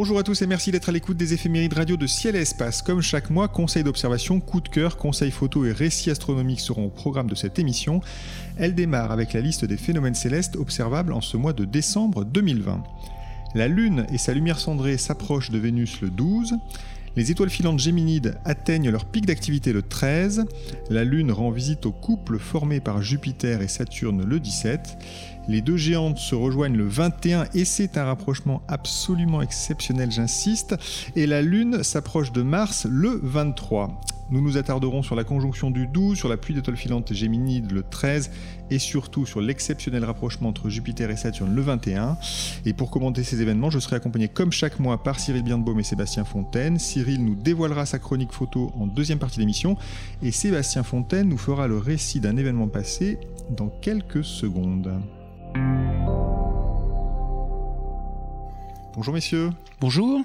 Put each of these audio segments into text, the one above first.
Bonjour à tous et merci d'être à l'écoute des éphémérides radio de Ciel et Espace. Comme chaque mois, conseils d'observation, coups de cœur, conseils photos et récits astronomiques seront au programme de cette émission. Elle démarre avec la liste des phénomènes célestes observables en ce mois de décembre 2020. La Lune et sa lumière cendrée s'approchent de Vénus le 12. Les étoiles filantes géminides atteignent leur pic d'activité le 13. La Lune rend visite au couple formé par Jupiter et Saturne le 17. Les deux géantes se rejoignent le 21 et c'est un rapprochement absolument exceptionnel, j'insiste. Et la Lune s'approche de Mars le 23. Nous nous attarderons sur la conjonction du 12, sur la pluie d'étoiles filantes géminides le 13 et surtout sur l'exceptionnel rapprochement entre Jupiter et Saturne le 21. Et pour commenter ces événements, je serai accompagné comme chaque mois par Cyril Birnbaum et Sébastien Fontaine. Cyril nous dévoilera sa chronique photo en deuxième partie d'émission et Sébastien Fontaine nous fera le récit d'un événement passé dans quelques secondes. Bonjour messieurs. Bonjour.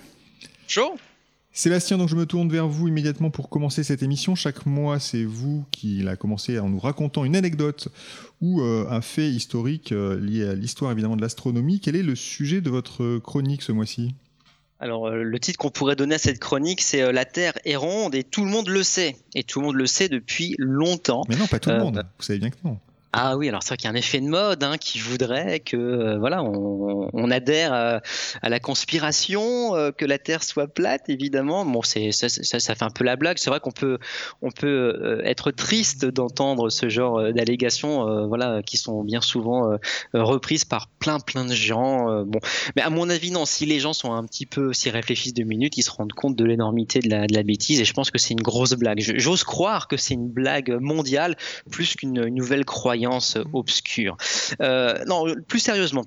Bonjour. Sébastien, donc je me tourne vers vous immédiatement pour commencer cette émission. Chaque mois, c'est vous qui l'a commencé en nous racontant une anecdote ou euh, un fait historique euh, lié à l'histoire évidemment de l'astronomie. Quel est le sujet de votre chronique ce mois-ci? Alors euh, le titre qu'on pourrait donner à cette chronique, c'est La Terre est ronde et tout le monde le sait. Et tout le monde le sait depuis longtemps. Mais non, pas tout le monde. Vous savez bien que non. Ah oui, alors c'est vrai qu'il y a un effet de mode hein, qui voudrait que euh, voilà, on, adhère à, la conspiration, euh, que la Terre soit plate, évidemment. Bon, ça, ça, fait un peu la blague. C'est vrai qu'on peut on peut euh, être triste d'entendre ce genre d'allégations, voilà, qui sont bien souvent reprises par plein plein de gens. bon, mais à mon avis, non. Si les gens sont un petit peu, s'y réfléchissent deux minutes, ils se rendent compte de l'énormité de la, de la bêtise. Et je pense que c'est une grosse blague. J'ose croire que c'est une blague mondiale plus qu'une nouvelle croyance obscure. Euh, non, plus sérieusement.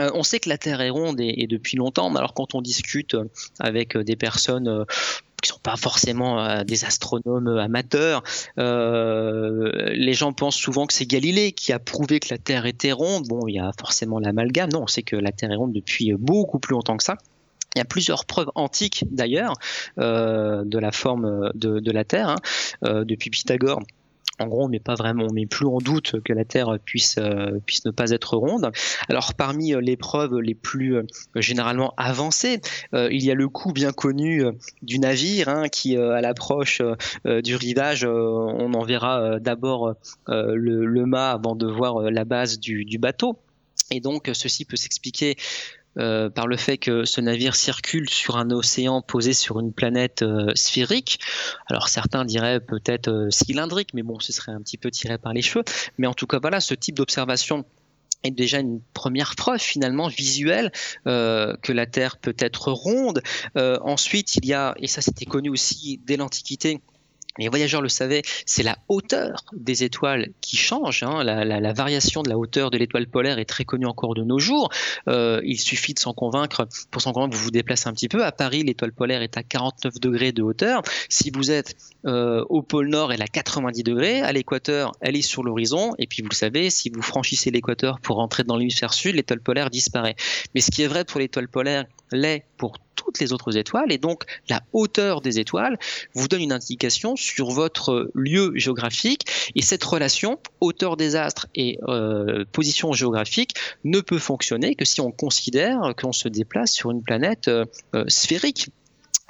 Euh, on sait que la Terre est ronde et, depuis longtemps, alors quand on discute avec des personnes qui sont pas forcément des astronomes amateurs. les gens pensent souvent que c'est Galilée qui a prouvé que la Terre était ronde. Bon, il y a forcément l'amalgame. Non, on sait que la Terre est ronde depuis beaucoup plus longtemps que ça. Il y a plusieurs preuves antiques d'ailleurs de la forme de, la Terre, hein, depuis Pythagore en gros, on met pas vraiment, on met plus en doute que la Terre puisse euh, puisse ne pas être ronde. Alors, parmi euh, les preuves les plus euh, généralement avancées, il y a le coup bien connu du navire hein, qui, à l'approche du rivage, on enverra d'abord le, le mât avant de voir la base du, du bateau. Et donc, ceci peut s'expliquer euh, par le fait que ce navire circule sur un océan posé sur une planète euh, sphérique. Alors certains diraient peut-être euh, cylindrique, mais bon, ce serait un petit peu tiré par les cheveux. Mais en tout cas, voilà, ce type d'observation est déjà une première preuve finalement visuelle que la Terre peut être ronde. ensuite, il y a, et ça c'était connu aussi dès l'Antiquité, les voyageurs le savaient, c'est la hauteur des étoiles qui change. Hein. La, variation de la hauteur de l'étoile polaire est très connue encore de nos jours. Euh, il suffit de s'en convaincre, pour s'en convaincre, vous vous déplacez un petit peu. À Paris, l'étoile polaire est à 49 degrés de hauteur. Si vous êtes euh, au pôle Nord, elle à 90 degrés. À l'équateur, elle est sur l'horizon. Et puis, vous le savez, si vous franchissez l'équateur pour rentrer dans l'hémisphère sud, l'étoile polaire disparaît. Mais ce qui est vrai pour l'étoile polaire l'est pour toutes les autres étoiles et donc la hauteur des étoiles vous donne une indication sur votre lieu géographique et cette relation hauteur des astres et euh, position géographique ne peut fonctionner que si on considère qu'on se déplace sur une planète euh, sphérique.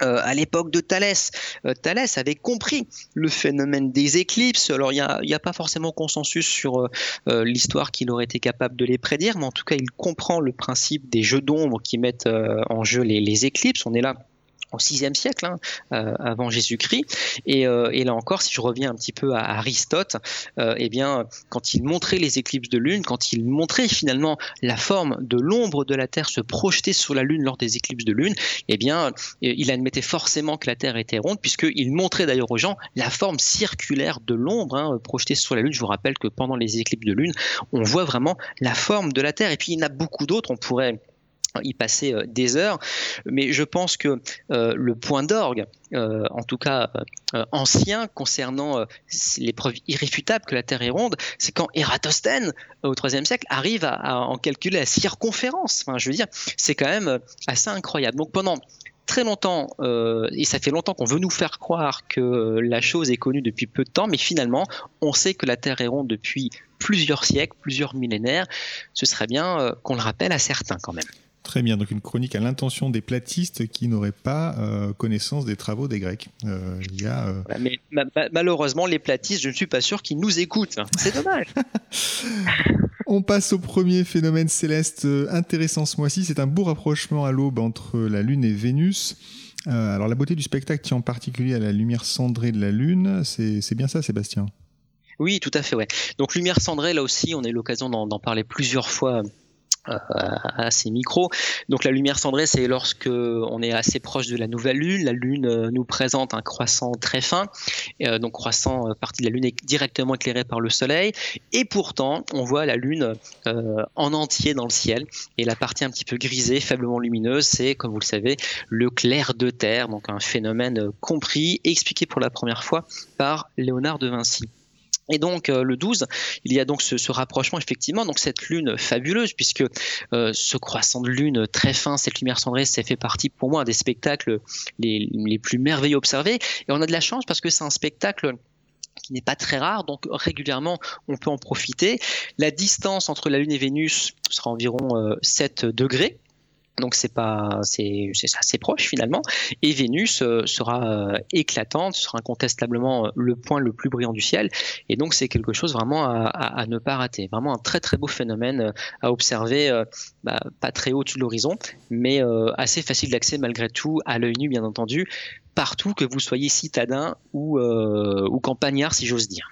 Euh, à l'époque de Thalès. Euh, Thalès avait compris le phénomène des éclipses. Alors il n'y a, pas forcément consensus sur euh, l'histoire qu'il aurait été capable de les prédire, mais en tout cas il comprend le principe des jeux d'ombre qui mettent en jeu les, les, éclipses. On est là au VIe siècle hein, euh, avant Jésus-Christ. Et, euh, et, là encore, si je reviens un petit peu à Aristote, euh, eh bien, quand il montrait les éclipses de lune, quand il montrait finalement la forme de l'ombre de la Terre se projeter sur la lune lors des éclipses de lune, eh bien, il admettait forcément que la Terre était ronde, puisqu'il montrait d'ailleurs aux gens la forme circulaire de l'ombre hein, projetée sur la lune. Je vous rappelle que pendant les éclipses de lune, on voit vraiment la forme de la Terre. Et puis, il y en a beaucoup d'autres. On pourrait y passer euh, des heures, mais je pense que euh, le point d'orgue, euh, en tout cas ancien, concernant les preuves irréfutables que la Terre est ronde, c'est quand Ératosthène, au IIIe siècle, arrive à, en calculer la circonférence. Enfin, je veux dire, c'est quand même assez incroyable. Donc pendant très longtemps, et ça fait longtemps qu'on veut nous faire croire que la chose est connue depuis peu de temps, mais finalement, on sait que la Terre est ronde depuis plusieurs siècles, plusieurs millénaires. Ce serait bien qu'on le rappelle à certains quand même. Très bien, donc une chronique à l'intention des platistes qui n'auraient pas euh, connaissance des travaux des Grecs. Euh, il y a, euh, mais malheureusement, les platistes, je ne suis pas sûr qu'ils nous écoutent. C'est dommage. On passe au premier phénomène céleste intéressant ce mois-ci. C'est un beau rapprochement à l'aube entre la Lune et Vénus. alors la beauté du spectacle tient en particulier à la lumière cendrée de la Lune. C'est bien ça, Sébastien? Oui, tout à fait. Ouais. Donc lumière cendrée, là aussi, on a eu l'occasion d'en parler plusieurs fois à ces micros. Donc la lumière cendrée, c'est lorsque on est assez proche de la nouvelle lune. La lune euh, nous présente un croissant très fin, euh, donc croissant euh, partie de la lune est directement éclairée par le soleil, et pourtant on voit la lune en entier dans le ciel. Et la partie un petit peu grisée, faiblement lumineuse, c'est comme vous le savez le clair de terre, donc un phénomène compris expliqué pour la première fois par Léonard de Vinci. Et donc euh, le 12, il y a donc ce, rapprochement effectivement, donc cette lune fabuleuse puisque euh, ce croissant de lune très fin, cette lumière cendrée, ça fait partie pour moi des spectacles les, plus merveilleux observés. Et on a de la chance parce que c'est un spectacle qui n'est pas très rare, donc régulièrement on peut en profiter. La distance entre la Lune et Vénus sera environ 7 euh, degrés, donc c'est pas c'est assez proche finalement. Et Vénus euh, sera euh, éclatante sera incontestablement euh, le point le plus brillant du ciel. Et donc c'est quelque chose vraiment à, ne pas rater. Vraiment un très très beau phénomène à observer bah, pas très haut de l'horizon mais assez facile d'accès malgré tout à l'œil nu bien entendu partout que vous soyez citadin ou, ou campagnard si j'ose dire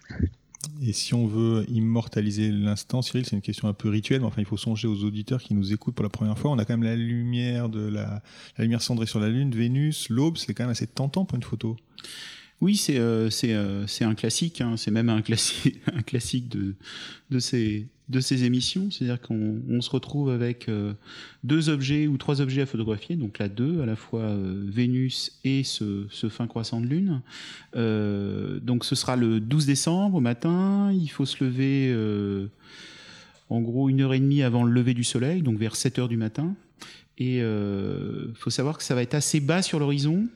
et si on veut immortaliser l'instant, Cyril, c'est une question un peu rituelle, mais enfin, il faut songer aux auditeurs qui nous écoutent pour la première fois. On a quand même la lumière de la, la lumière cendrée sur la Lune, Vénus, l'aube, c'est quand même assez tentant pour une photo. Oui, c'est euh, euh, un classique, hein. c'est même un, classi un classique de, de, ces, émissions. C'est-à-dire qu'on se retrouve avec euh, deux objets ou trois objets à photographier, donc là deux, à la fois Vénus et ce, fin croissant de Lune. Donc ce sera le 12 décembre au matin, il faut se lever en gros une heure et demie avant le lever du soleil, donc vers 7 heures du matin. Et il euh, faut savoir que ça va être assez bas sur l'horizon.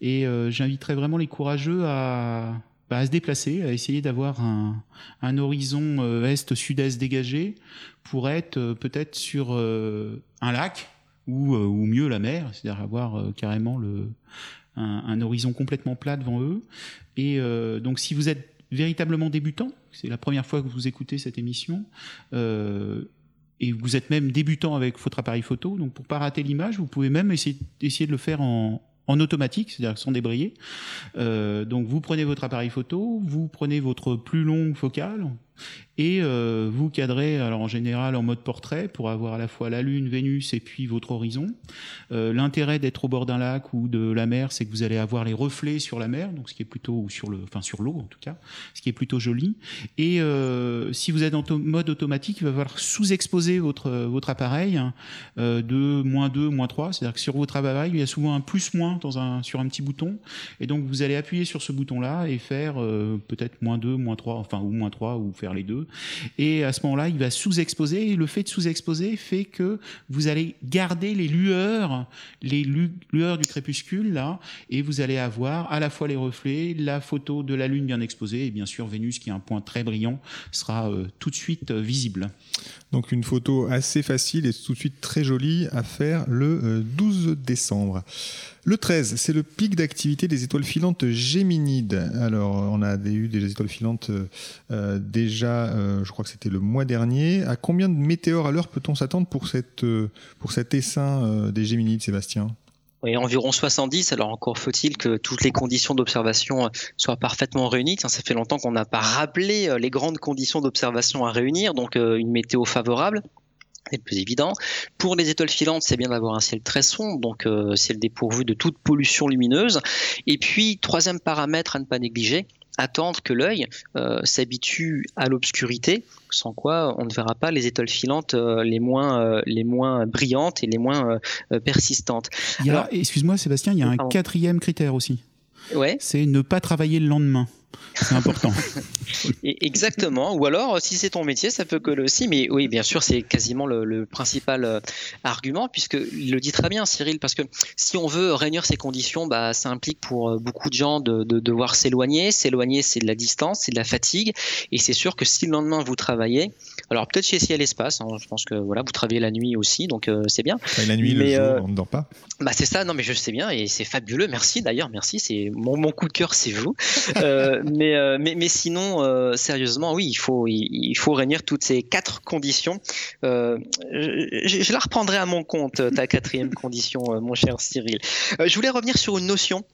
Et euh, j'inviterais vraiment les courageux à, bah, à, se déplacer, à essayer d'avoir un, un, horizon euh, est-sud-est dégagé pour être peut-être sur un lac ou, ou mieux la mer, c'est-à-dire avoir carrément le, un, un, horizon complètement plat devant eux. Et donc si vous êtes véritablement débutant, c'est la première fois que vous écoutez cette émission, euh, et vous êtes même débutant avec votre appareil photo, donc pour pas rater l'image, vous pouvez même essayer, essayer de le faire en, automatique, c'est-à-dire sans débrayer. Euh, donc vous prenez votre appareil photo, vous prenez votre plus longue focale, et euh, vous cadrez alors en général en mode portrait pour avoir à la fois la Lune, Vénus et puis votre horizon. Euh, l'intérêt d'être au bord d'un lac ou de la mer, c'est que vous allez avoir les reflets sur la mer, donc ce qui est plutôt sur le, enfin sur l'eau en tout cas, ce qui est plutôt joli. Et euh, si vous êtes en mode automatique, il va falloir sous-exposer votre appareil hein, de moins 2, moins 3, c'est-à-dire que sur votre appareil, il y a souvent un plus-moins dans un sur un petit bouton, et donc vous allez appuyer sur ce bouton-là et faire peut-être moins 2, moins 3, enfin ou moins 3 ou faire les deux. Et à ce moment-là, il va sous-exposer. Et le fait de sous-exposer fait que vous allez garder les lueurs, les lueurs du crépuscule là, et vous allez avoir à la fois les reflets, la photo de la Lune bien exposée, et bien sûr Vénus qui est un point très brillant sera euh, tout de suite euh, visible. Donc une photo assez facile et tout de suite très jolie à faire le 12 euh, décembre. Le 13, c'est le pic d'activité des étoiles filantes géminides. Alors, on a eu des étoiles filantes euh, euh, déjà, je crois que c'était le mois dernier. À combien de météores à l'heure peut-on s'attendre pour, pour cet essaim des géminides, Sébastien? Oui, environ 70. Alors encore faut-il que toutes les conditions d'observation soient parfaitement réunies. Ça fait longtemps qu'on n'a pas rappelé les grandes conditions d'observation à réunir, donc une météo favorable, c'est le plus évident. Pour les étoiles filantes, c'est bien d'avoir un ciel très sombre, donc euh, ciel dépourvu de toute pollution lumineuse. Et puis, troisième paramètre à ne pas négliger, attendre que l'œil euh, s'habitue à l'obscurité, sans quoi on ne verra pas les étoiles filantes euh, les moins les moins brillantes et les moins persistantes. Excuse-moi Sébastien, il y a un quatrième critère aussi. Ouais. C'est ne pas travailler le lendemain. C'est important. Exactement. Ou alors, si c'est ton métier, ça peut coller aussi. Mais oui, bien sûr, c'est quasiment le, principal euh, argument, puisque il le dit très bien, Cyril, parce que si on veut réunir ces conditions, bah, ça implique pour euh, beaucoup de gens de, devoir s'éloigner. S'éloigner, c'est de la distance, c'est de la fatigue. Et c'est sûr que si le lendemain vous travaillez, alors peut-être chez Ciel Espace, hein, je pense que voilà, vous travaillez la nuit aussi, donc euh, c'est bien. la nuit, le jour, on ne dort pas. Bah c'est ça, non mais je sais bien et c'est fabuleux. Merci d'ailleurs, merci. C'est mon, mon coup de cœur, c'est vous. Euh, mais, mais, sinon, euh, sérieusement, oui, il faut, il, faut réunir toutes ces quatre conditions. Euh, je, la reprendrai à mon compte, ta quatrième condition, mon cher Cyril. je voulais revenir sur une notion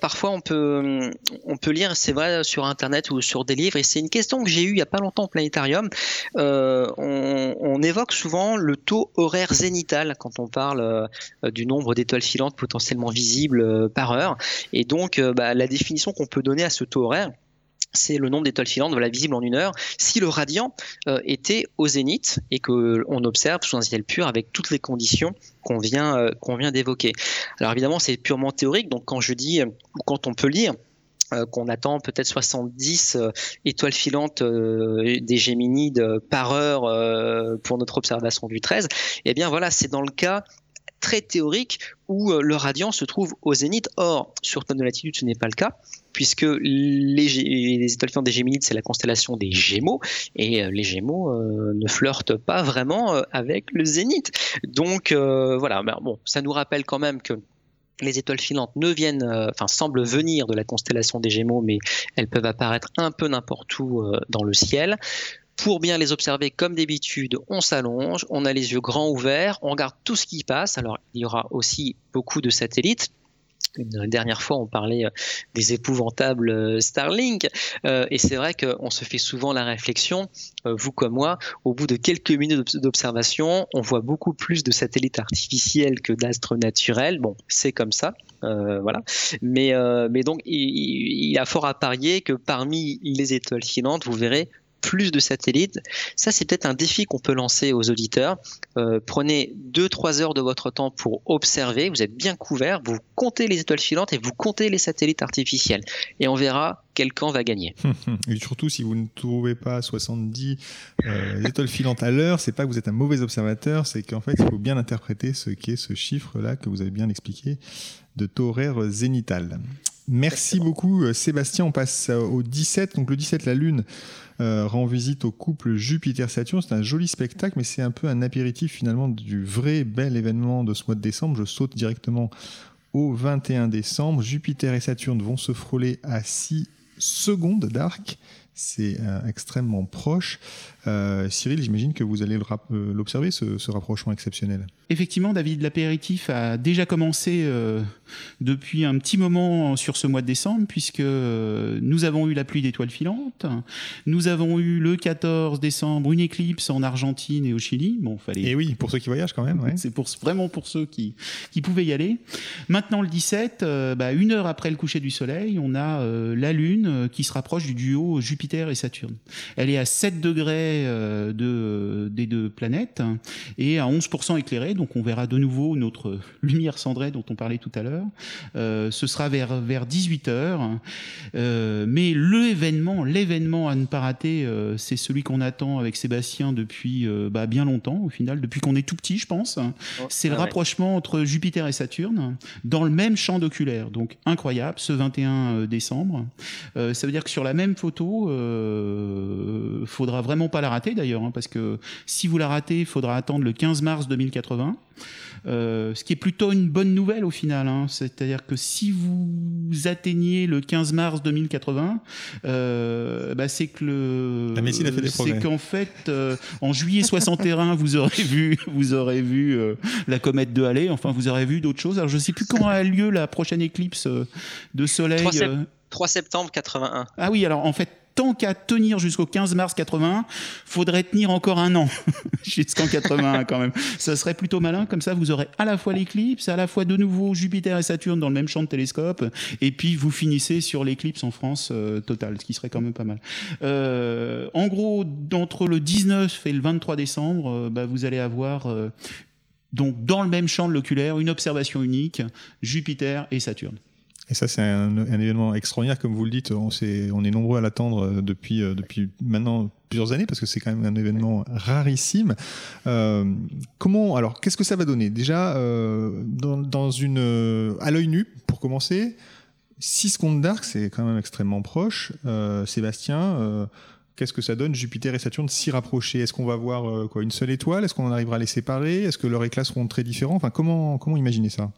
parfois on peut on peut lire c'est vrai sur internet ou sur des livres. Et c'est une question que j'ai eue il y a pas longtemps au planétarium on, évoque souvent le taux horaire zénital quand on parle du nombre d'étoiles filantes potentiellement visibles par heure. Et donc bah, la définition qu'on peut donner à ce taux horaire c'est le nombre d'étoiles filantes voilà, visibles en une heure. Si le radian euh, était au zénith et que on observe sous un ciel pur avec toutes les conditions qu'on vient, euh, qu'on vient d'évoquer. Alors évidemment, c'est purement théorique. Donc quand je dis ou quand on peut lire qu'on attend peut-être 70 étoiles filantes des Géminides par heure pour notre observation du 13, eh bien voilà, c'est dans le cas très théorique où le radian se trouve au zénith. Or, sur tonne de latitude, ce n'est pas le cas puisque les, étoiles filantes des Géminides, c'est la constellation des Gémeaux, et euh, les Gémeaux euh, ne flirtent pas vraiment euh, avec le zénith. Donc voilà, ben, bon, ça nous rappelle quand même que les étoiles filantes ne viennent, enfin semblent venir de la constellation des Gémeaux, mais elles peuvent apparaître un peu n'importe où dans le ciel. Pour bien les observer comme d'habitude, on s'allonge, on a les yeux grands ouverts, on regarde tout ce qui passe. Alors il y aura aussi beaucoup de satellites, une dernière fois, on parlait euh, des épouvantables euh, Starlink, euh, et c'est vrai qu'on se fait souvent la réflexion, vous comme moi, au bout de quelques minutes d'observation, on voit beaucoup plus de satellites artificiels que d'astres naturels. Bon, c'est comme ça, voilà. Mais, donc, il, y a fort à parier que parmi les étoiles filantes, vous verrez plus de satellites. Ça, c'est peut-être un défi qu'on peut lancer aux auditeurs. Euh, prenez 2-3 heures de votre temps pour observer. Vous êtes bien couvert. Vous comptez les étoiles filantes et vous comptez les satellites artificiels. Et on verra quel camp va gagner. et surtout, si vous ne trouvez pas 70 euh, étoiles filantes à l'heure, c'est pas que vous êtes un mauvais observateur, c'est qu'en fait, il faut bien interpréter ce qu'est ce chiffre-là que vous avez bien expliqué de taux horaire zénital. Merci beaucoup euh, Sébastien. On passe au 17. Donc le 17, la Lune euh, rend visite au couple Jupiter-Saturne. C'est un joli spectacle, mais c'est un peu un apéritif finalement du vrai bel événement de ce mois de décembre. Je saute directement au 21 décembre. Jupiter et Saturne vont se frôler à 6 secondes d'arc c'est euh, extrêmement proche. Euh, Cyril, j'imagine que vous allez l'observer, ce, rapprochement exceptionnel. Effectivement, David, l'apéritif a déjà commencé depuis un petit moment sur ce mois de décembre, puisque nous avons eu la pluie d'étoiles filantes, nous avons eu le 14 décembre une éclipse en Argentine et au Chili. Bon, fallait... Et oui, pour ceux qui voyagent quand même. C'est pour, vraiment pour ceux qui, qui pouvaient y aller. Maintenant, le 17, bah, une heure après le coucher du soleil, on a la Lune qui se rapproche du duo Jupiter et Saturne. Elle est à 7 degrés euh, de, des deux planètes et à 11% éclairée, donc on verra de nouveau notre lumière cendrée dont on parlait tout à l'heure. Euh, ce sera vers, vers 18 heures. Euh, mais l'événement, l'événement à ne pas rater, c'est celui qu'on attend avec Sébastien depuis bah, bien longtemps, au final, depuis qu'on est tout petit, je pense. Oh, c'est le rapprochement entre Jupiter et Saturne dans le même champ d'oculaire. Donc incroyable, ce 21 décembre. ça veut dire que sur la même photo, euh, faudra vraiment pas la rater d'ailleurs, hein, parce que si vous la ratez, il faudra attendre le 15 mars 2080. Euh, ce qui est plutôt une bonne nouvelle au final. Hein. C'est-à-dire que si vous atteignez le 15 mars 2080, euh, bah c'est que le, La médecine a fait des progrès. c'est qu'en fait, euh, en juillet 61, vous aurez vu, vous aurez vu euh, la comète de Halley. Enfin, vous aurez vu d'autres choses. Alors, je sais plus quand a lieu la prochaine éclipse de soleil. 3 sept- euh. 3 septembre 81. Ah oui, alors en fait, tant qu'à tenir jusqu'au 15 mars 81, faudrait tenir encore un an jusqu'en 81 quand même. Ça serait plutôt malin, comme ça vous aurez à la fois l'éclipse, à la fois de nouveau Jupiter et Saturne dans le même champ de télescope, et puis vous finissez sur l'éclipse en France euh, totale, ce qui serait quand même pas mal. Euh, en gros, d'entre le 19 et le 23 décembre, euh, bah, vous allez avoir... donc, dans le même champ de l'oculaire, une observation unique, Jupiter et Saturne. Et ça, c'est un, événement extraordinaire, comme vous le dites. On, est nombreux à l'attendre euh, depuis, euh, depuis maintenant plusieurs années, parce que c'est quand même un événement rarissime. Euh, comment, alors, qu'est-ce que ça va donner? Déjà, dans, une, à l'œil nu, pour commencer, 6 secondes d'arc, c'est quand même extrêmement proche. Sébastien, qu'est-ce que ça donne? Jupiter et Saturne si rapprochés Est-ce qu'on va voir quoi, une seule étoile? Est-ce qu'on arrivera à les séparer? Est-ce que leurs éclats seront très différents? Enfin, comment, comment imaginer ça?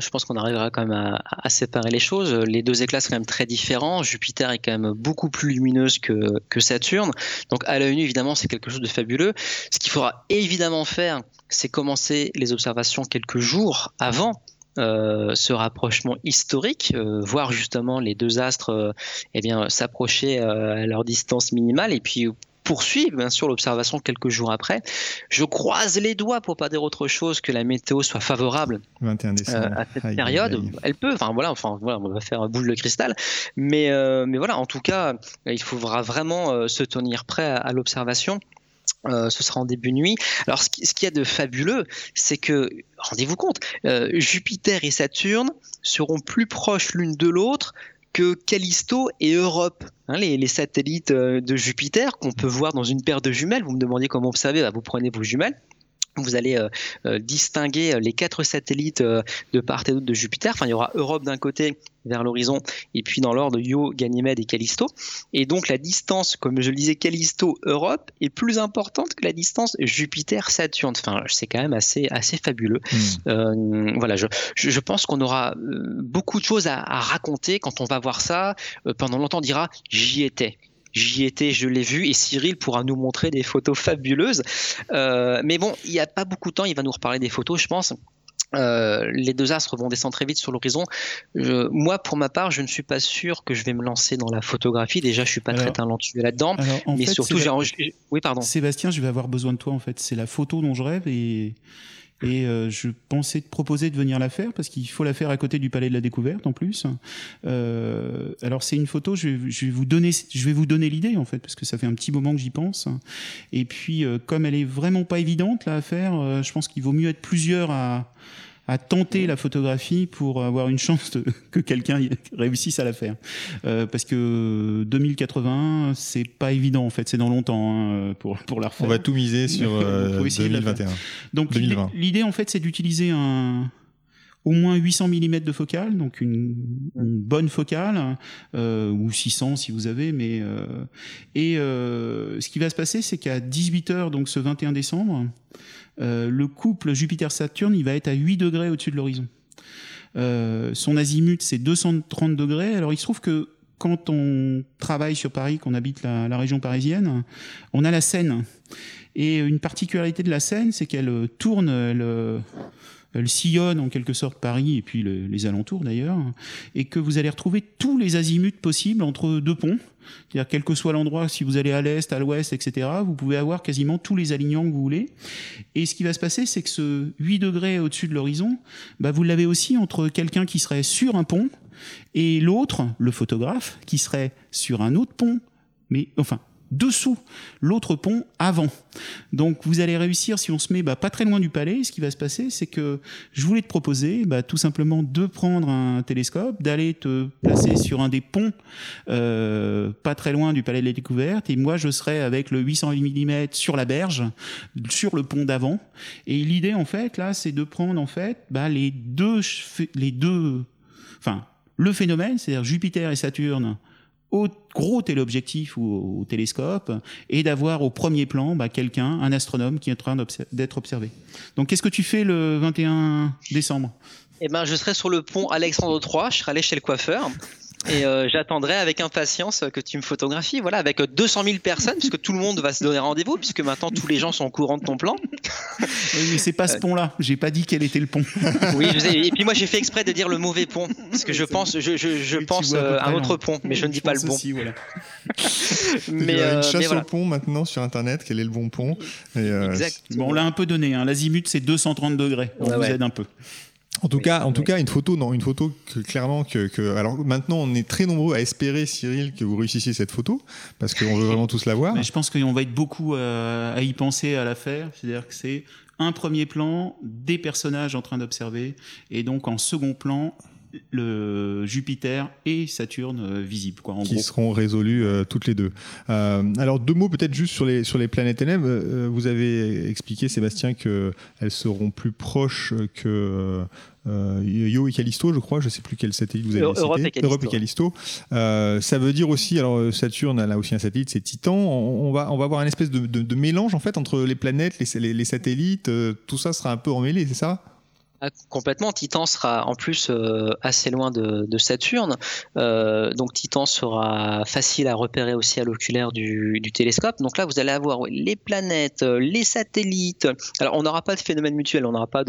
Je pense qu'on arrivera quand même à, séparer les choses. Les deux éclats sont quand même très différents. Jupiter est quand même beaucoup plus lumineuse que, Saturne. Donc, à l'œil nu, évidemment, c'est quelque chose de fabuleux. Ce qu'il faudra évidemment faire, c'est commencer les observations quelques jours avant. euh, ce rapprochement historique, euh, voir justement les deux astres euh, eh bien s'approcher à leur distance minimale et puis poursuivre bien sûr l'observation quelques jours après. Je croise les doigts pour pas dire autre chose que la météo soit favorable 21 décembre. euh, à cette Aïe, période. aïe. Elle peut, enfin voilà, enfin voilà, on va faire un boule de cristal, mais euh, mais voilà, en tout cas, il faudra vraiment euh, se tenir prêt à, à l'observation. Euh, ce sera en début de nuit. Alors, ce qui- ce qu'il y a de fabuleux, c'est que, rendez-vous compte, euh, Jupiter et Saturne seront plus proches l'une de l'autre que Callisto et Europe, hein, les, satellites euh, de Jupiter qu'on peut voir dans une paire de jumelles. Vous me demandiez comment observer, bah, vous prenez vos jumelles. Vous allez euh, euh, distinguer euh, les quatre satellites euh, de part et d'autre de Jupiter. Enfin, il y aura Europe d'un côté vers l'horizon, et puis dans l'ordre Io, Ganymède et Callisto. Et donc la distance, comme je le disais, Callisto-Europe est plus importante que la distance Jupiter-Saturne. Enfin, c'est quand même assez, assez fabuleux. Hmm. Euh, voilà, je, je, pense qu'on aura beaucoup de choses à, à raconter quand on va voir ça. Pendant longtemps, on dira j'y étais. J'y étais, je l'ai vu, et Cyril pourra nous montrer des photos fabuleuses. Euh, mais bon, il n'y a pas beaucoup de temps, il va nous reparler des photos, je pense. Euh, les deux astres vont descendre très vite sur l'horizon. Moi, pour ma part, je ne suis pas sûr que je vais me lancer dans la photographie. Déjà, je suis pas très talentueux là-dedans. Mais fait, surtout, j'ai Oui, pardon. Sébastien, je vais avoir besoin de toi en fait. C'est la photo dont je rêve et et euh, je pensais te proposer de venir la faire parce qu'il faut la faire à côté du Palais de la Découverte en plus. Euh, alors c'est une photo, je vais, vous donner, je vais vous donner l'idée en fait parce que ça fait un petit moment que j'y pense. Et puis euh, comme elle est vraiment pas évidente là à faire, euh, je pense qu'il vaut mieux être plusieurs à à tenter la photographie pour avoir une chance de- que quelqu'un réussisse à la faire. Euh, parce que 2080, c'est pas évident en fait, c'est dans longtemps hein, pour, pour la On refaire. va tout miser sur euh, essayer de la 2021. Donc l'idée- 2020. l'idée en fait c'est d'utiliser un au moins 800 mm de focale, donc une, une bonne focale, euh, ou 600 si vous avez, mais euh, et euh, ce qui va se passer, c'est qu'à 18h, donc ce 21 décembre, le couple Jupiter-Saturne, il va être à 8 degrés au-dessus de l'horizon. Son azimut, c'est 230 degrés. Alors il se trouve que quand on travaille sur Paris, qu'on habite la, la région parisienne, on a la Seine. Et une particularité de la Seine, c'est qu'elle tourne, elle, elle sillonne en quelque sorte Paris et puis le- les alentours d'ailleurs, et que vous allez retrouver tous les azimuts possibles entre deux ponts. C'est-à-dire, quel que soit l'endroit, si vous allez à l'est, à l'ouest, etc., vous pouvez avoir quasiment tous les alignants que vous voulez. Et ce qui va se passer, c'est que ce 8 degrés au-dessus de l'horizon, bah, vous l'avez aussi entre quelqu'un qui serait sur un pont et l'autre, le photographe, qui serait sur un autre pont, mais enfin dessous l'autre pont avant. Donc vous allez réussir si on se met bah, pas très loin du palais. Ce qui va se passer, c'est que je voulais te proposer bah, tout simplement de prendre un télescope, d'aller te placer sur un des ponts euh, pas très loin du palais de la découverte, et moi je serai avec le 800 mm sur la berge, sur le pont d'avant. Et l'idée en fait là, c'est de prendre en fait bah, les deux, les deux, enfin le phénomène, c'est-à-dire Jupiter et Saturne au gros téléobjectif ou au, télescope et d'avoir au premier plan bah, quelqu'un, un astronome qui est en train d'être observé. Donc qu'est-ce que tu fais le 21 décembre? Eh ben, je serai sur le pont Alexandre III, je serai allé chez le coiffeur et euh, j'attendrai avec impatience que tu me photographies, voilà, avec 200 000 personnes, puisque tout le monde va se donner rendez-vous, puisque maintenant tous les gens sont au courant de ton plan. Oui, mais c'est pas ce pont-là. J'ai pas dit quel était le pont. Oui, je sais. et puis moi j'ai fait exprès de dire le mauvais pont, parce que je pense, je, je, je pense euh, à un autre pont, mais je ne dis pas le bon. Aussi, voilà. mais il y a une chasse au pont maintenant sur Internet. Quel est le bon pont? Exact. Bon, on l'a un peu donné. Hein. L'azimut c'est 230 degrés. On vous aide un peu. En tout cas, en tout cas, une photo, non, une photo que clairement que, alors maintenant on est très nombreux à espérer, Cyril, que vous réussissiez cette photo parce qu'on veut vraiment tous la voir. Mais je pense qu'on va être beaucoup euh, à, y penser à la faire. C'est-à-dire que c'est un premier plan, des personnages en train d'observer, et donc en second plan, le Jupiter et Saturne euh, visibles. Quoi, qui seront résolus euh, toutes les deux. Euh, alors deux mots peut-être juste sur les, sur les planètes elles vous avez expliqué, Sébastien, qu'elles seront plus proches que... Io et Callisto, je crois, je ne sais plus quel satellite vous avez Europe cité. Et Europe et Callisto. ça veut dire aussi, alors Saturne a aussi un satellite, c'est Titan. On, va, on va avoir une espèce de, de, mélange en fait entre les planètes, les, les, les satellites. tout ça sera un peu emmêlé, c'est ça? Ah, complètement. Titan sera en plus euh, assez loin de, Saturne, euh, donc Titan sera facile à repérer aussi à l'oculaire du, télescope. Donc là, vous allez avoir les planètes, euh, les satellites. Alors, on n'aura pas de phénomène mutuel, on n'aura pas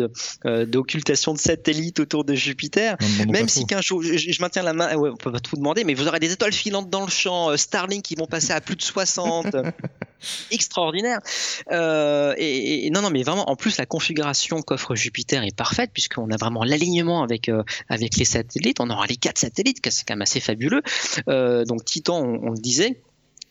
d'occultation de, satellites autour de Jupiter. Même si qu'un jour, je, maintiens la main, ouais, on peut pas tout demander, mais vous aurez des étoiles filantes dans le champ, Starlink qui vont passer à plus de 60. extraordinaire. Et, et non, non, mais vraiment, en plus, la configuration qu'offre Jupiter est parfaite puisqu'on a vraiment l'alignement avec euh, avec les satellites. On aura les quatre satellites, c'est quand même assez fabuleux. Euh, donc Titan, on, le disait.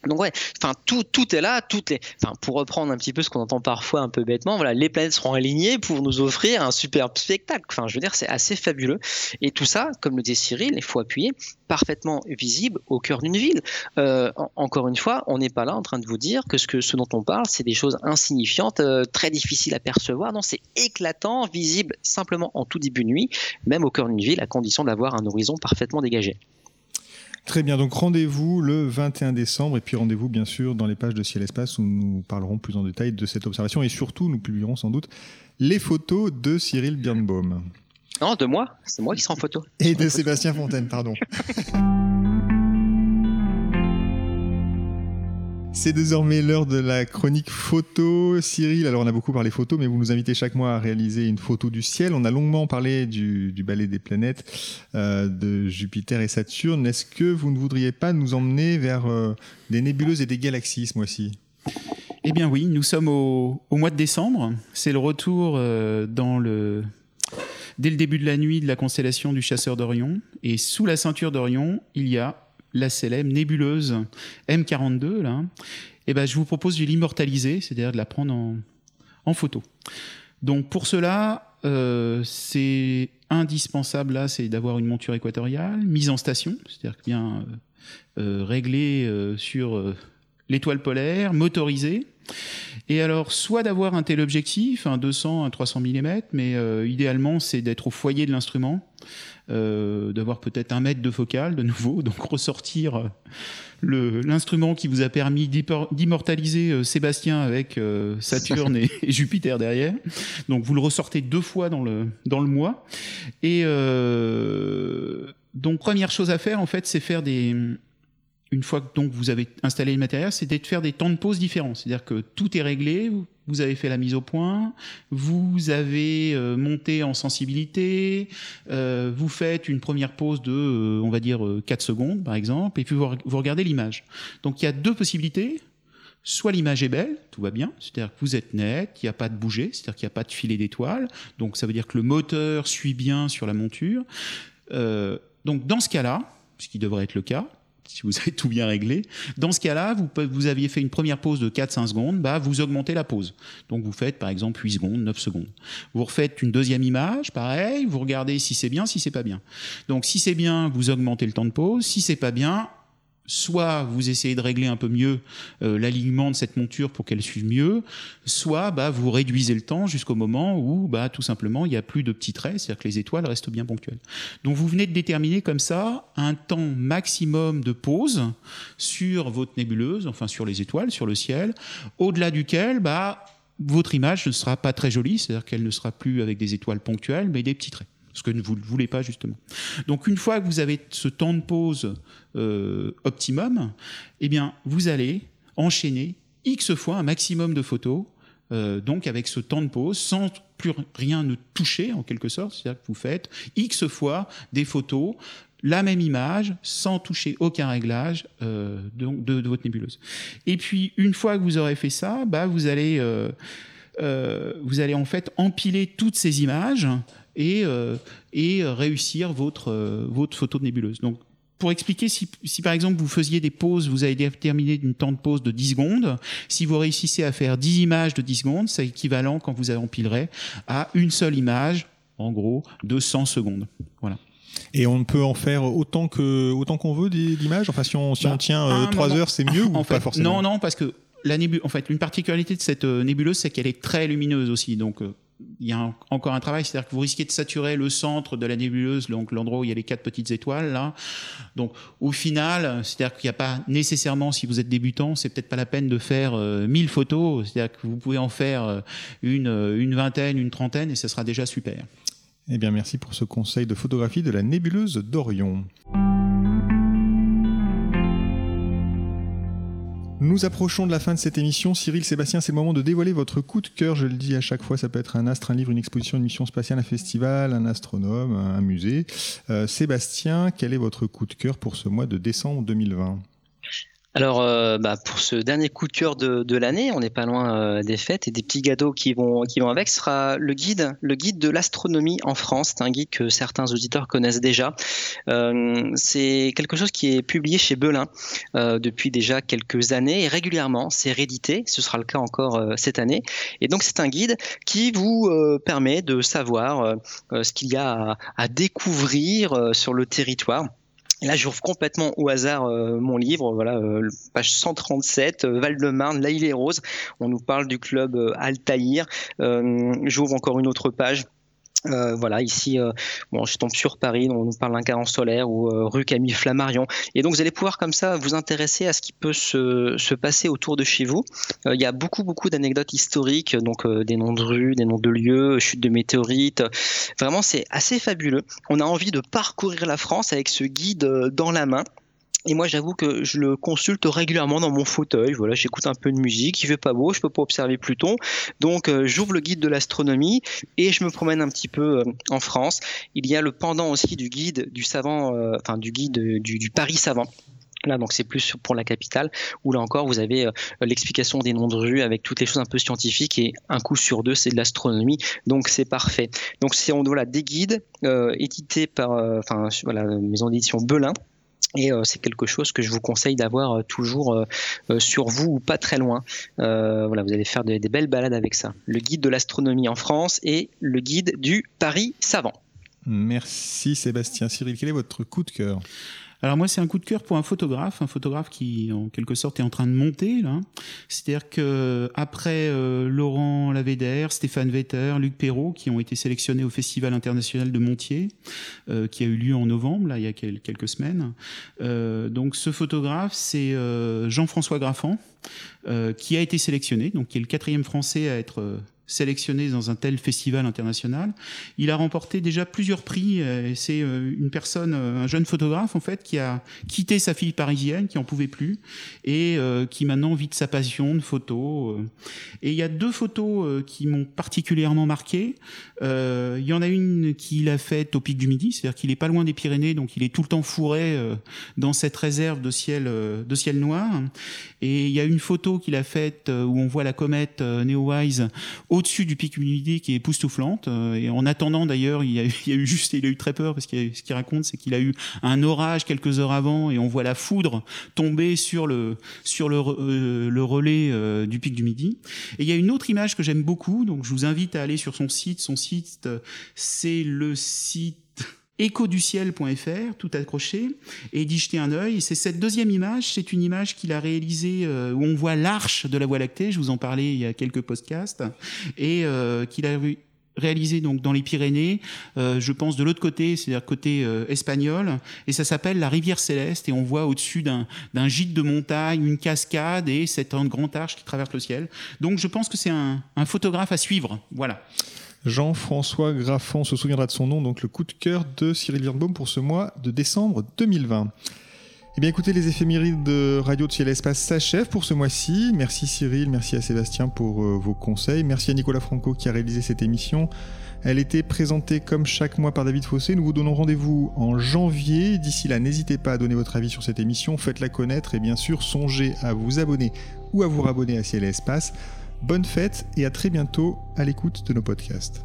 Donc ouais, enfin tout tout est là, toutes les, enfin pour reprendre un petit peu ce qu'on entend parfois un peu bêtement, voilà, les planètes seront alignées pour nous offrir un superbe spectacle. Enfin, je veux dire, c'est assez fabuleux. Et tout ça, comme le disait Cyril, il faut appuyer parfaitement visible au cœur d'une ville. Euh, encore une fois, on n'est pas là en train de vous dire que ce, que ce dont on parle, c'est des choses insignifiantes, euh, très difficiles à percevoir. Non, c'est éclatant, visible simplement en tout début de nuit, même au cœur d'une ville, à condition d'avoir un horizon parfaitement dégagé. Très bien, donc rendez-vous le 21 décembre et puis rendez-vous bien sûr dans les pages de Ciel Espace où nous parlerons plus en détail de cette observation et surtout nous publierons sans doute les photos de Cyril Birnbaum. Non, de moi, c'est moi qui serai en photo. Et de Sébastien Fontaine, pardon. C'est désormais l'heure de la chronique photo. Cyril, alors on a beaucoup parlé photo, mais vous nous invitez chaque mois à réaliser une photo du ciel. On a longuement parlé du, balai des planètes, euh, de Jupiter et Saturne. Est-ce que vous ne voudriez pas nous emmener vers euh, des nébuleuses et des galaxies ce mois-ci? Eh bien oui, nous sommes au, mois de décembre. C'est le retour euh. Dès le début de la nuit de la constellation du chasseur d'Orion. Et sous la ceinture d'Orion, il y a la célèbre nébuleuse M42, là, et eh ben, je vous propose de l'immortaliser, c'est-à-dire de la prendre en, photo. Donc pour cela, euh, c'est indispensable là, c'est d'avoir une monture équatoriale, mise en station, c'est-à-dire bien euh, euh, réglée sur l'étoile polaire, motorisée. Et alors, soit d'avoir un tel objectif, un 200, un 300 mm, mais idéalement, c'est d'être au foyer de l'instrument, euh, d'avoir peut-être un mètre de focale de nouveau, donc ressortir euh, l'instrument qui vous a permis d'immortaliser euh, Sébastien avec Saturne et, Jupiter derrière. Donc vous le ressortez deux fois dans le, dans le mois. Et donc première chose à faire en fait, c'est faire des une fois que donc vous avez installé le matériel, c'est de faire des temps de pause différents. C'est-à-dire que tout est réglé, vous avez fait la mise au point, vous avez euh, monté en sensibilité, euh, vous faites une première pause de, euh, on va dire, 4 secondes par exemple, et puis vous, regardez l'image. Donc il y a deux possibilités. Soit l'image est belle, tout va bien, c'est-à-dire que vous êtes net, il n'y a pas de bouger, c'est-à-dire qu'il n'y a pas de filet d'étoiles, donc ça veut dire que le moteur suit bien sur la monture. donc dans ce cas-là, ce qui devrait être le cas, si vous avez tout bien réglé. Dans ce cas-là, vous, vous aviez fait une première pause de 4-5 secondes, bah, vous augmentez la pause. Donc vous faites par exemple 8 secondes, 9 secondes. Vous refaites une deuxième image, pareil, vous regardez si c'est bien, si c'est pas bien. Donc si c'est bien, vous augmentez le temps de pause. Si c'est pas bien, soit vous essayez de régler un peu mieux euh, l'alignement de cette monture pour qu'elle suive mieux, soit bah, vous réduisez le temps jusqu'au moment où bah, tout simplement il n'y a plus de petits traits, c'est-à-dire que les étoiles restent bien ponctuelles. Donc vous venez de déterminer comme ça un temps maximum de pause sur votre nébuleuse, enfin sur les étoiles, sur le ciel, au-delà duquel bah, votre image ne sera pas très jolie, c'est-à-dire qu'elle ne sera plus avec des étoiles ponctuelles, mais des petits traits ce que vous ne voulez pas justement. Donc une fois que vous avez ce temps de pause euh, optimum, eh bien vous allez enchaîner x fois un maximum de photos, euh, donc avec ce temps de pause, sans plus rien ne toucher en quelque sorte, c'est-à-dire que vous faites x fois des photos la même image sans toucher aucun réglage euh, de, votre nébuleuse. Et puis une fois que vous aurez fait ça, bah, vous allez vous allez en fait empiler toutes ces images et, euh, et réussir votre, euh, votre photo de nébuleuse. Donc, pour expliquer, si, si, par exemple vous faisiez des pauses, vous avez déterminé une temps de pause de 10 secondes, si vous réussissez à faire 10 images de 10 secondes, c'est équivalent quand vous empilerez à une seule image, en gros, de 100 secondes. Voilà. Et on peut en faire autant que autant qu'on veut d'images? Enfin, si on, si on bah, tient 3 heures, c'est mieux ou pas forcément? Non, non, parce que la nébuleuse, en fait, une particularité de cette euh, nébuleuse, c'est qu'elle est très lumineuse aussi. Donc, il y a encore un travail, c'est-à-dire que vous risquez de saturer le centre de la nébuleuse, donc l'endroit où il y a les quatre petites étoiles là. Donc au final, c'est-à-dire qu'il n'y a pas nécessairement, si vous êtes débutant, c'est peut-être pas la peine de faire 1000 euh, photos, c'est-à-dire que vous pouvez en faire euh, une, euh, une vingtaine, une trentaine, et ce sera déjà super. Eh bien, merci pour ce conseil de photographie de la nébuleuse d'Orion. Nous approchons de la fin de cette émission. Cyril, Sébastien, c'est le moment de dévoiler votre coup de cœur. Je le dis à chaque fois, ça peut être un astre, un livre, une exposition, une mission spatiale, un festival, un astronome, un musée. Euh, Sébastien, quel est votre coup de cœur pour ce mois de décembre 2020 alors, euh, bah, pour ce dernier coup de cœur de, l'année, on n'est pas loin euh, des fêtes et des petits gâteaux qui vont qui vont avec. Sera le guide, le guide de l'astronomie en France. C'est un guide que certains auditeurs connaissent déjà. Euh, c'est quelque chose qui est publié chez Belin depuis déjà quelques années et régulièrement. C'est réédité. Ce sera le cas encore cette année. Et donc, c'est un guide qui vous permet de savoir ce qu'il y a à découvrir sur le territoire là, j'ouvre complètement au hasard euh, mon livre, voilà, euh, page 137, euh, Val-de-Marne, l'Aïle et Rose. On nous parle du club Altaïr. j'ouvre encore une autre page. Euh, voilà, ici, euh, bon, je tombe sur Paris, on nous parle d'un carence solaire ou euh, rue Camille Flammarion. Et donc, vous allez pouvoir comme ça vous intéresser à ce qui peut se, se passer autour de chez vous. Il y a beaucoup, beaucoup d'anecdotes historiques, donc des noms de rues, des noms de lieux, chutes de météorites. Vraiment, c'est assez fabuleux. On a envie de parcourir la France avec ce guide dans la main. Et moi, j'avoue que je le consulte régulièrement dans mon fauteuil. Voilà, j'écoute un peu de musique. Il fait pas beau, je peux pas observer Pluton. Donc, euh, j'ouvre le guide de l'astronomie et je me promène un petit peu euh, en France. Il y a le pendant aussi du guide du savant, euh, enfin du guide du, Paris savant. Là, donc c'est plus pour la capitale, où là encore, vous avez l'explication des noms de rues avec toutes les choses un peu scientifiques et un coup sur deux, c'est de l'astronomie, donc c'est parfait. Donc c'est on voilà des guides édités par, enfin voilà, maison d'édition Belin, et euh, c'est quelque chose que je vous conseille d'avoir euh, toujours euh, sur vous ou pas très loin. voilà, vous allez faire des belles balades avec ça. Le guide de l'astronomie en France et le guide du Paris savant. Merci Sébastien. Cyril, quel est votre coup de cœur? Alors moi, c'est un coup de cœur pour un photographe, un photographe qui, en quelque sorte, est en train de monter là. C'est-à-dire que après euh, Laurent Lavédère, Stéphane Vetter, Luc Perrault, qui ont été sélectionnés au Festival international de Montier, euh, qui a eu lieu en novembre, là, il y a quelques semaines. Euh, donc ce photographe, c'est Jean-François Graffan, qui a été sélectionné, donc qui est le quatrième Français à être sélectionné dans un tel festival international. Il a remporté déjà plusieurs prix. Euh, c'est euh, une personne, euh, un jeune photographe en fait, qui a quitté sa fille parisienne, qui en pouvait plus, et qui maintenant vit de sa passion de photo. Et il y a deux photos qui m'ont particulièrement marqué. il y en a une qu'il a faite au pic du Midi, c'est-à-dire qu'il est pas loin des Pyrénées, donc il est tout le temps fourré dans cette réserve de ciel, de ciel noir. Et il y a une photo qu'il a faite où on voit la comète Neowise au-dessus du pic humidité qui est époustouflante. Euh, et en attendant, d'ailleurs, il, y a eu juste, il a eu très peur parce que ce qu'il raconte, c'est qu'il a eu un orage quelques heures avant et on voit la foudre tomber sur le sur le, euh, le relais euh, du pic du Midi. Et il y a une autre image que j'aime beaucoup, donc je vous invite à aller sur son site. Son site, c'est le site écoduciel.fr, tout accroché, et d'y jeter un œil. C'est cette deuxième image, c'est une image qu'il a réalisée euh, où on voit l'arche de la Voie lactée, je vous en parlais il y a quelques podcasts, et euh, qu'il a réalisé donc dans les Pyrénées, euh, je pense de l'autre côté, c'est-à-dire côté espagnol, et ça s'appelle la rivière céleste, et on voit au-dessus d'un gîte de montagne une cascade et cette grande arche qui traverse le ciel. Donc je pense que c'est un, un photographe à suivre. Voilà. Jean-François Graffan se souviendra de son nom, donc le coup de cœur de Cyril Birnbaum pour ce mois de décembre 2020. Eh bien écoutez, les éphémérides de Radio de Ciel Espace s'achèvent pour ce mois-ci. Merci Cyril, merci à Sébastien pour euh, vos conseils, merci à Nicolas Franco qui a réalisé cette émission. Elle était présentée comme chaque mois par David Fossé. Nous vous donnons rendez-vous en janvier. D'ici là, n'hésitez pas à donner votre avis sur cette émission, faites-la connaître et bien sûr, songez à vous abonner ou à vous rabonner à Ciel Espace. Bonne fête et à très bientôt à l'écoute de nos podcasts.